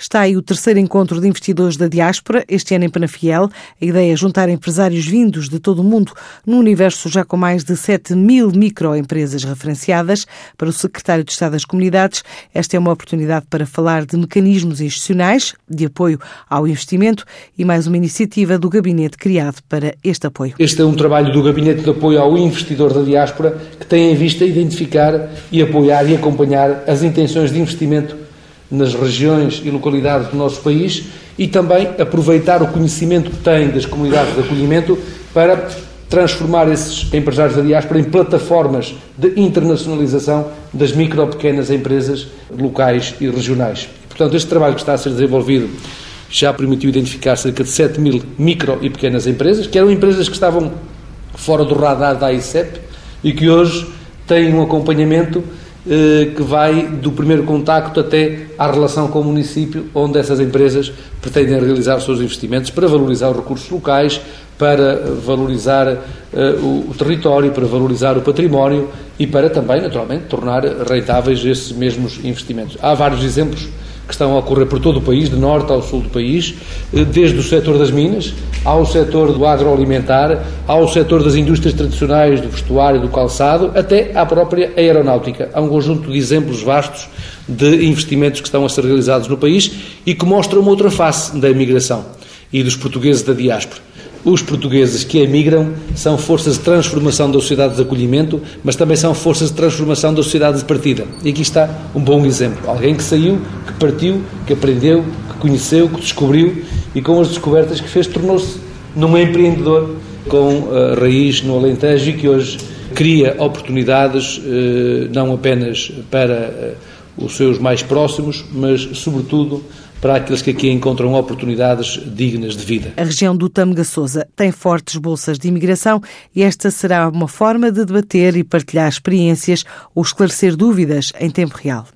Está aí o terceiro encontro de investidores da diáspora, este ano em Penafiel. A ideia é juntar empresários vindos de todo o mundo, num universo já com mais de 7 mil microempresas referenciadas. Para o secretário de Estado das Comunidades, esta é uma oportunidade para falar de mecanismos institucionais de apoio ao investimento e mais uma iniciativa do gabinete criado para este apoio. Este é um trabalho do Gabinete de Apoio ao Investidor da Diáspora que tem em vista identificar e apoiar e acompanhar as intenções de investimento nas regiões e localidades do nosso país e também aproveitar o conhecimento que tem das comunidades de acolhimento para transformar esses empresários da diáspora em plataformas de internacionalização das micro pequenas empresas locais e regionais. Portanto, este trabalho que está a ser desenvolvido já permitiu identificar cerca de 7 mil micro e pequenas empresas, que eram empresas que estavam fora do radar da ICEP e que hoje têm um acompanhamento que vai do primeiro contacto até à relação com o município, onde essas empresas pretendem realizar os seus investimentos para valorizar os recursos locais, para valorizar uh, o, território, para valorizar o património e para também, naturalmente, tornar rentáveis esses mesmos investimentos. Há vários exemplos que estão a ocorrer por todo o país, de norte ao sul do país, eh, desde o setor das minas, ao setor do agroalimentar, ao setor das indústrias tradicionais, do vestuário, do calçado, até à própria aeronáutica. Há um conjunto de exemplos vastos de investimentos que estão a ser realizados no país e que mostram uma outra face da imigração e dos portugueses da diáspora. Os portugueses que emigram são forças de transformação da sociedade de acolhimento, mas também são forças de transformação da sociedade de partida. E aqui está um bom exemplo. Alguém que saiu, que partiu, que aprendeu, que conheceu, que descobriu e com as descobertas que fez tornou-se num empreendedor com uh, raiz no Alentejo e que hoje cria oportunidades uh, não apenas para uh, os seus mais próximos, mas sobretudo para aqueles que aqui encontram oportunidades dignas de vida. A região do Tâmega Sousa tem fortes bolsas de imigração e esta será uma forma de debater e partilhar experiências ou esclarecer dúvidas em tempo real.